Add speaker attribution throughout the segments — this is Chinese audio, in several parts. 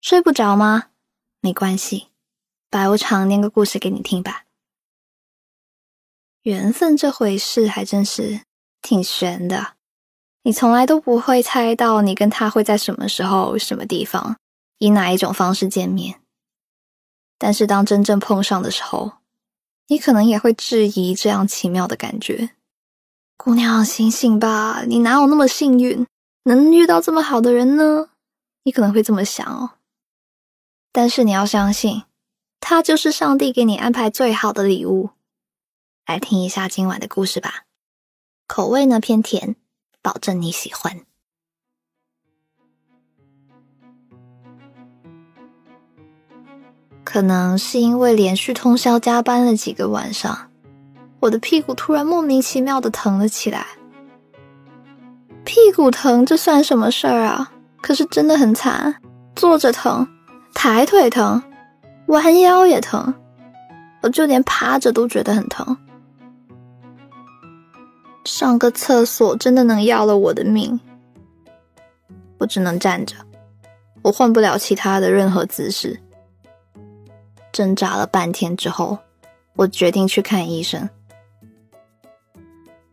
Speaker 1: 睡不着吗？没关系，白无常念个故事给你听吧。缘分这回事还真是挺悬的，你从来都不会猜到你跟他会在什么时候、什么地方，以哪一种方式见面。但是当真正碰上的时候，你可能也会质疑这样奇妙的感觉。姑娘，醒醒吧，你哪有那么幸运，能遇到这么好的人呢？你可能会这么想哦。但是你要相信，他就是上帝给你安排最好的礼物。来听一下今晚的故事吧，口味呢偏甜，保证你喜欢。可能是因为连续通宵加班了几个晚上，我的屁股突然莫名其妙的疼了起来。屁股疼，这算什么事儿啊？可是真的很惨，坐着疼，抬腿疼，弯腰也疼，我就连趴着都觉得很疼。上个厕所真的能要了我的命，我只能站着，我换不了其他的任何姿势。挣扎了半天之后，我决定去看医生。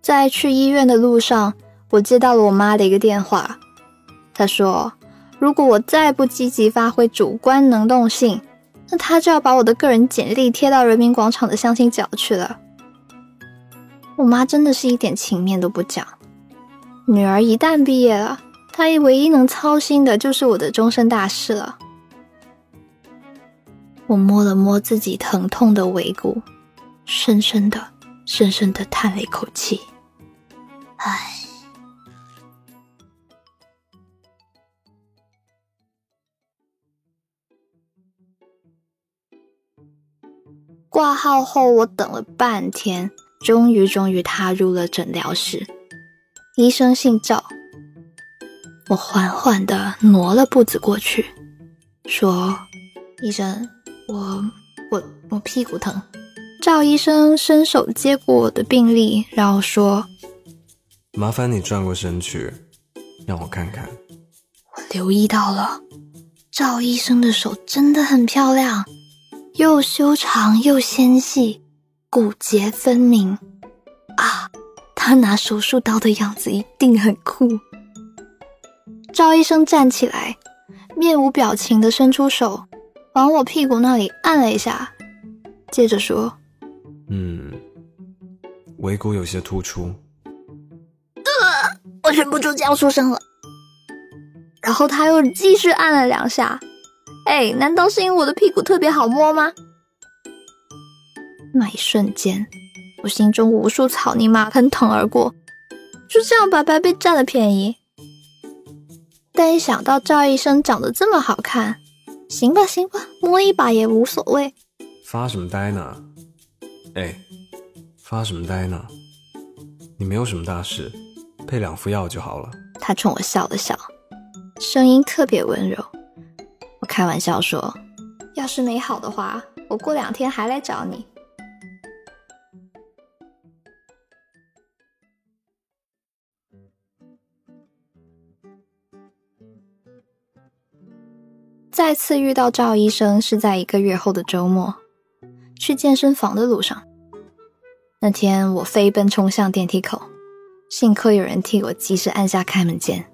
Speaker 1: 在去医院的路上，我接到了我妈的一个电话，她说：“如果我再不积极发挥主观能动性，那他就要把我的个人简历贴到人民广场的相亲角去了。”我妈真的是一点情面都不讲。女儿一旦毕业了，她唯一能操心的就是我的终身大事了。我摸了摸自己疼痛的尾骨，深深的、深深的叹了一口气。唉。挂号后，我等了半天。终于，终于踏入了诊疗室。医生姓赵。我缓缓的挪了步子过去，说：“医生，我我我屁股疼。”赵医生伸手接过我的病历，然后说：“
Speaker 2: 麻烦你转过身去，让我看看。”
Speaker 1: 我留意到了，赵医生的手真的很漂亮，又修长又纤细。骨节分明啊！他拿手术刀的样子一定很酷。赵医生站起来，面无表情的伸出手，往我屁股那里按了一下，接着说：“
Speaker 2: 嗯，尾骨有些突出。”
Speaker 1: 呃，我忍不住叫出声了。然后他又继续按了两下。哎，难道是因为我的屁股特别好摸吗？那一瞬间，我心中无数草泥马喷腾而过，就这样白白被占了便宜。但一想到赵医生长得这么好看，行吧行吧，摸一把也无所谓。
Speaker 2: 发什么呆呢？哎，发什么呆呢？你没有什么大事，配两副药就好了。
Speaker 1: 他冲我笑了笑，声音特别温柔。我开玩笑说：“要是没好的话，我过两天还来找你。”再次遇到赵医生是在一个月后的周末，去健身房的路上。那天我飞奔冲向电梯口，幸亏有人替我及时按下开门键，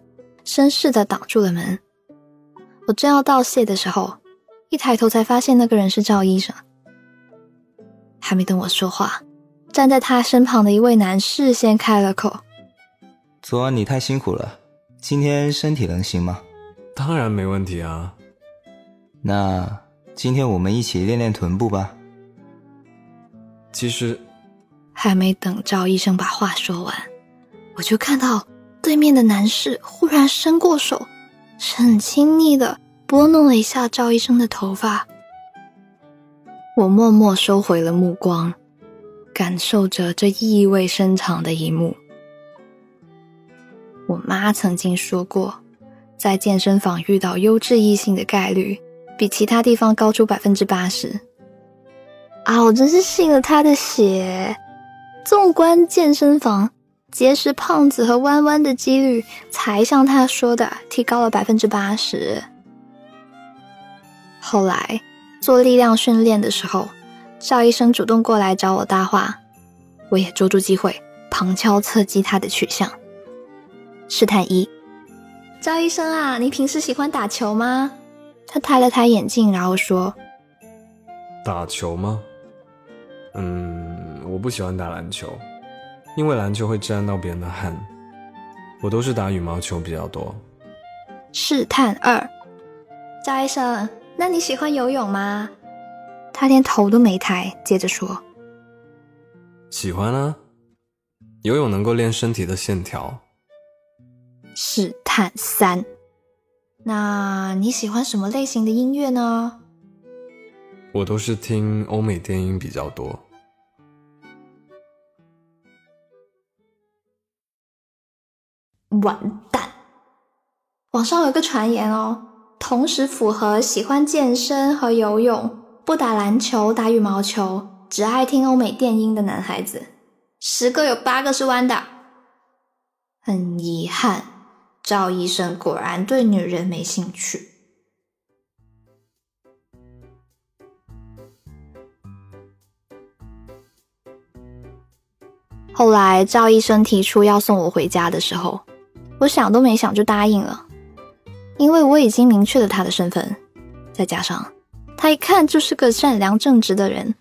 Speaker 1: 绅士的挡住了门。我正要道谢的时候，一抬头才发现那个人是赵医生。还没等我说话，站在他身旁的一位男士先开了口：“
Speaker 3: 昨晚你太辛苦了，今天身体能行吗？”“
Speaker 2: 当然没问题啊。”
Speaker 3: 那今天我们一起练练臀部吧。
Speaker 2: 其实，
Speaker 1: 还没等赵医生把话说完，我就看到对面的男士忽然伸过手，很亲昵的拨弄了一下赵医生的头发。我默默收回了目光，感受着这意味深长的一幕。我妈曾经说过，在健身房遇到优质异性的概率。比其他地方高出百分之八十啊！我真是信了他的邪。纵观健身房，结识胖子和弯弯的几率才像他说的提高了百分之八十。后来做力量训练的时候，赵医生主动过来找我搭话，我也捉住机会旁敲侧击他的取向。试探一：赵医生啊，你平时喜欢打球吗？他抬了抬眼镜，然后说：“
Speaker 2: 打球吗？嗯，我不喜欢打篮球，因为篮球会沾到别人的汗。我都是打羽毛球比较多。”
Speaker 1: 试探二：赵医生，那你喜欢游泳吗？他连头都没抬，接着说：“
Speaker 2: 喜欢啊，游泳能够练身体的线条。”
Speaker 1: 试探三。那你喜欢什么类型的音乐呢？
Speaker 2: 我都是听欧美电音比较多。
Speaker 1: 完蛋！网上有个传言哦，同时符合喜欢健身和游泳、不打篮球、打羽毛球、只爱听欧美电音的男孩子，十个有八个是弯的。很遗憾。赵医生果然对女人没兴趣。后来赵医生提出要送我回家的时候，我想都没想就答应了，因为我已经明确了他的身份，再加上他一看就是个善良正直的人，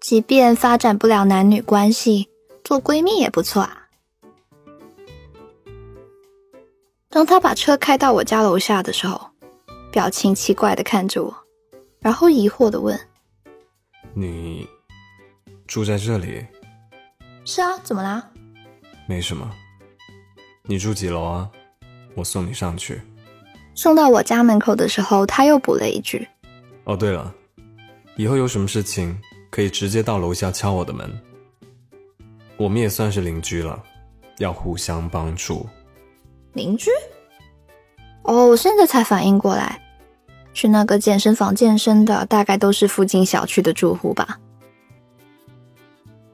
Speaker 1: 即便发展不了男女关系，做闺蜜也不错啊。当他把车开到我家楼下的时候，表情奇怪的看着我，然后疑惑的问：“
Speaker 2: 你住在这里？”“
Speaker 1: 是啊，怎么啦？”“
Speaker 2: 没什么。”“你住几楼啊？我送你上去。”
Speaker 1: 送到我家门口的时候，他又补了一句：“
Speaker 2: 哦，对了，以后有什么事情可以直接到楼下敲我的门。我们也算是邻居了，要互相帮助。”
Speaker 1: 邻居？哦，我现在才反应过来，去那个健身房健身的大概都是附近小区的住户吧。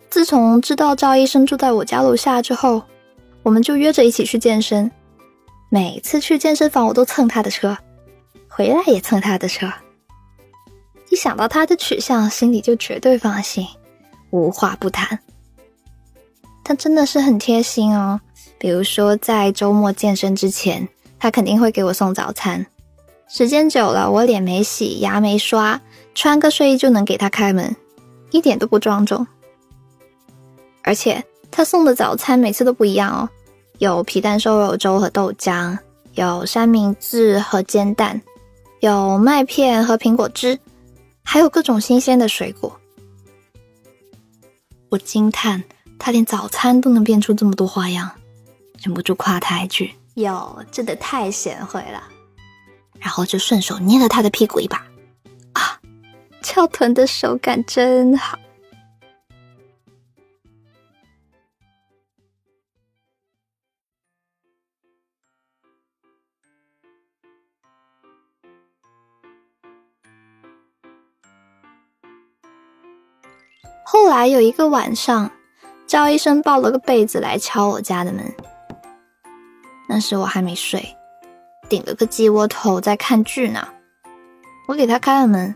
Speaker 1: 自从知道赵医生住在我家楼下之后，我们就约着一起去健身。每次去健身房，我都蹭他的车，回来也蹭他的车。一想到他的取向，心里就绝对放心，无话不谈。他真的是很贴心哦。比如说，在周末健身之前，他肯定会给我送早餐。时间久了，我脸没洗，牙没刷，穿个睡衣就能给他开门，一点都不庄重。而且他送的早餐每次都不一样哦，有皮蛋瘦肉粥和豆浆，有三明治和煎蛋，有麦片和苹果汁，还有各种新鲜的水果。我惊叹，他连早餐都能变出这么多花样。忍不住夸他一句：“哟，真的太贤惠了。”然后就顺手捏了他的屁股一把，啊，翘臀的手感真好。后来有一个晚上，赵医生抱了个被子来敲我家的门。那时我还没睡，顶了个鸡窝头在看剧呢。我给他开了门，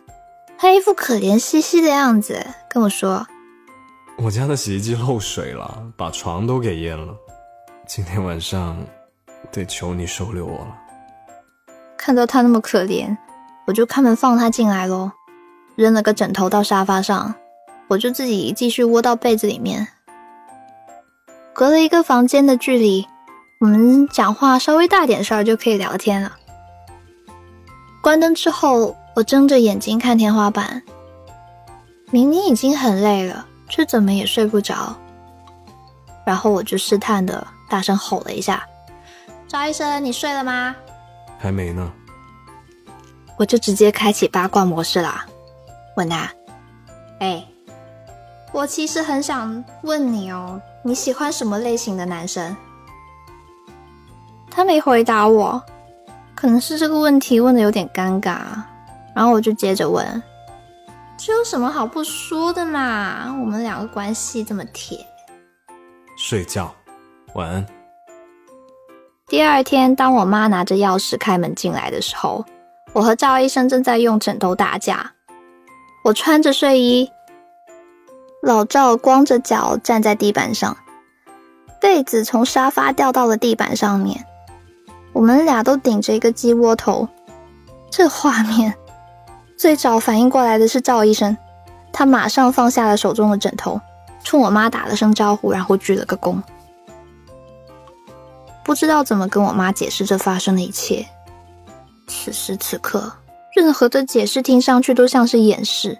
Speaker 1: 他一副可怜兮兮的样子，跟我说：“
Speaker 2: 我家的洗衣机漏水了，把床都给淹了。今天晚上得求你收留我了。”
Speaker 1: 看到他那么可怜，我就开门放他进来喽，扔了个枕头到沙发上，我就自己继续窝到被子里面，隔了一个房间的距离。我们讲话稍微大点声就可以聊天了。关灯之后，我睁着眼睛看天花板，明明已经很累了，却怎么也睡不着。然后我就试探的大声吼了一下：“赵医生，你睡了吗？”“
Speaker 2: 还没呢。”
Speaker 1: 我就直接开启八卦模式啦，问他：“哎，我其实很想问你哦，你喜欢什么类型的男生？”他没回答我，可能是这个问题问的有点尴尬，然后我就接着问：“这有什么好不说的嘛？我们两个关系这么铁。”
Speaker 2: 睡觉，晚安。
Speaker 1: 第二天，当我妈拿着钥匙开门进来的时候，我和赵医生正在用枕头打架。我穿着睡衣，老赵光着脚站在地板上，被子从沙发掉到了地板上面。我们俩都顶着一个鸡窝头，这画面最早反应过来的是赵医生，他马上放下了手中的枕头，冲我妈打了声招呼，然后鞠了个躬。不知道怎么跟我妈解释这发生的一切。此时此刻，任何的解释听上去都像是掩饰。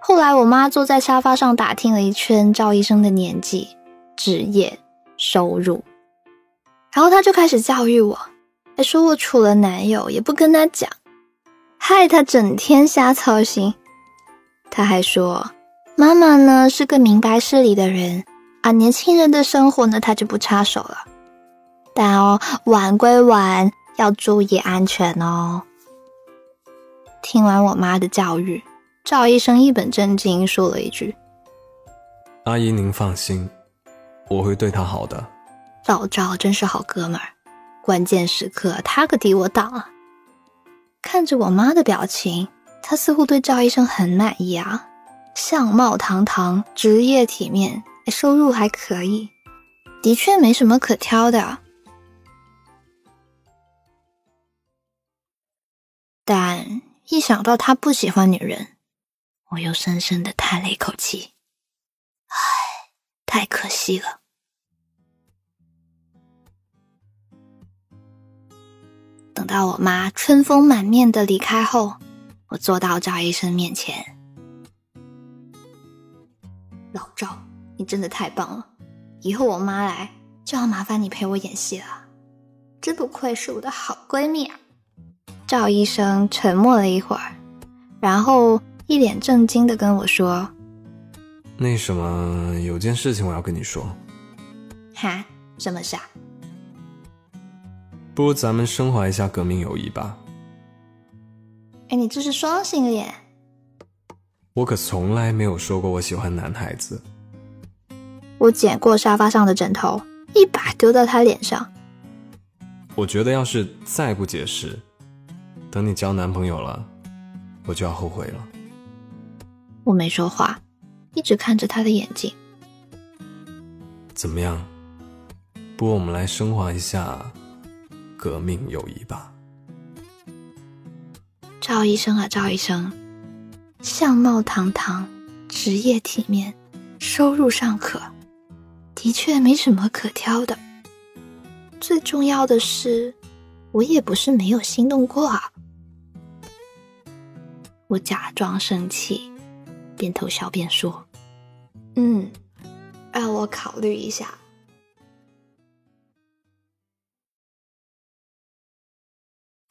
Speaker 1: 后来，我妈坐在沙发上打听了一圈赵医生的年纪、职业、收入。然后他就开始教育我，还说我处了男友也不跟他讲，害他整天瞎操心。他还说，妈妈呢是个明白事理的人啊，年轻人的生活呢他就不插手了。但哦，玩归玩，要注意安全哦。听完我妈的教育，赵医生一本正经说了一句：“
Speaker 2: 阿姨您放心，我会对她好的。”
Speaker 1: 老赵真是好哥们儿，关键时刻他可替我挡了。看着我妈的表情，她似乎对赵医生很满意啊，相貌堂堂，职业体面，收入还可以，的确没什么可挑的。但一想到他不喜欢女人，我又深深的叹了一口气，唉，太可惜了。等到我妈春风满面的离开后，我坐到赵医生面前。老赵，你真的太棒了！以后我妈来就要麻烦你陪我演戏了。真不愧是我的好闺蜜啊！赵医生沉默了一会儿，然后一脸正经的跟我说：“
Speaker 2: 那什么，有件事情我要跟你说。”
Speaker 1: 哈？什么事啊？
Speaker 2: 不如咱们升华一下革命友谊吧。
Speaker 1: 哎，你这是双性恋。
Speaker 2: 我可从来没有说过我喜欢男孩子。
Speaker 1: 我捡过沙发上的枕头，一把丢到他脸上。
Speaker 2: 我觉得要是再不解释，等你交男朋友了，我就要后悔了。
Speaker 1: 我没说话，一直看着他的眼睛。
Speaker 2: 怎么样？不如我们来升华一下。革命友谊吧，
Speaker 1: 赵医生啊，赵医生，相貌堂堂，职业体面，收入尚可，的确没什么可挑的。最重要的是，我也不是没有心动过啊。我假装生气，边偷笑边说：“嗯，让我考虑一下。”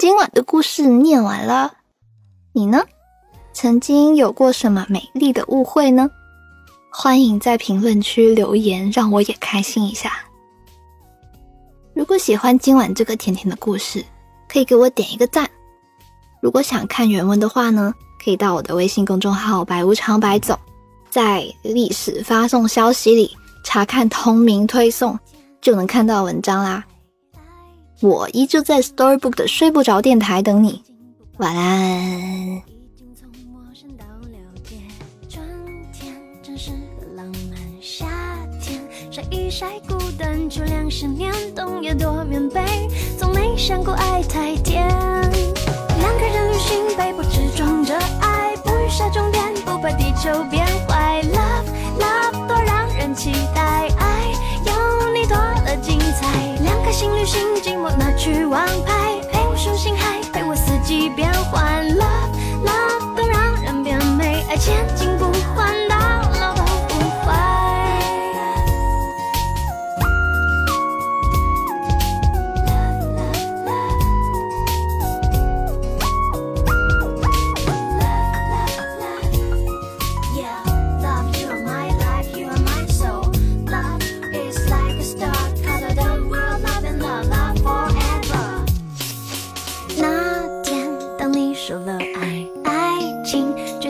Speaker 1: 今晚的故事念完了，你呢？曾经有过什么美丽的误会呢？欢迎在评论区留言，让我也开心一下。如果喜欢今晚这个甜甜的故事，可以给我点一个赞。如果想看原文的话呢，可以到我的微信公众号“白无常白总”，在历史发送消息里查看同名推送，就能看到文章啦。我依旧在 Storybook 的睡不着电台等你，晚安。晒一晒孤单，就两十年，冬夜多棉被，从没想过爱太甜。两个人旅行，背包只装着爱，不预设终点，不怕地球变坏。Love love 多让人期待，爱有你多了精彩。两颗心旅行。我拿去王牌，陪我数星海，陪我四季变换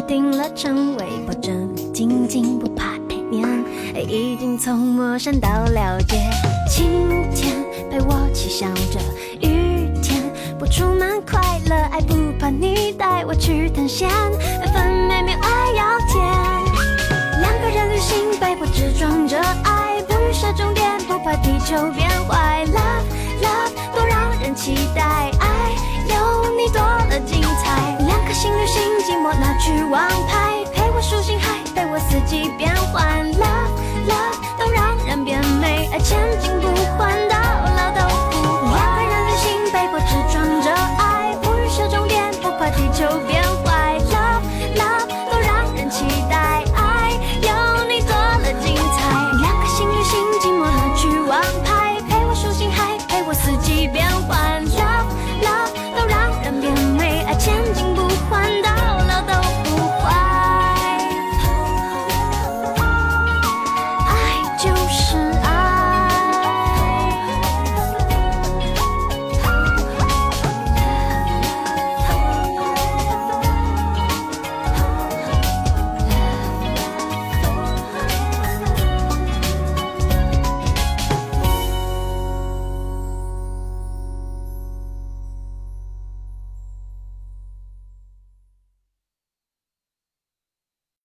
Speaker 1: 定了成为保证，静静不怕太黏，已经从陌生到了解。晴天陪我嬉笑着，雨天不出门快乐。
Speaker 4: 爱不怕你带我去探险，分分秒秒爱要甜。两个人旅行，背包只装着爱，不预设终点，不怕地球变坏。Love love，多让人期待，爱你多了精彩。两颗心旅行，寂寞拿去王牌，陪我数星海，带我四季变换。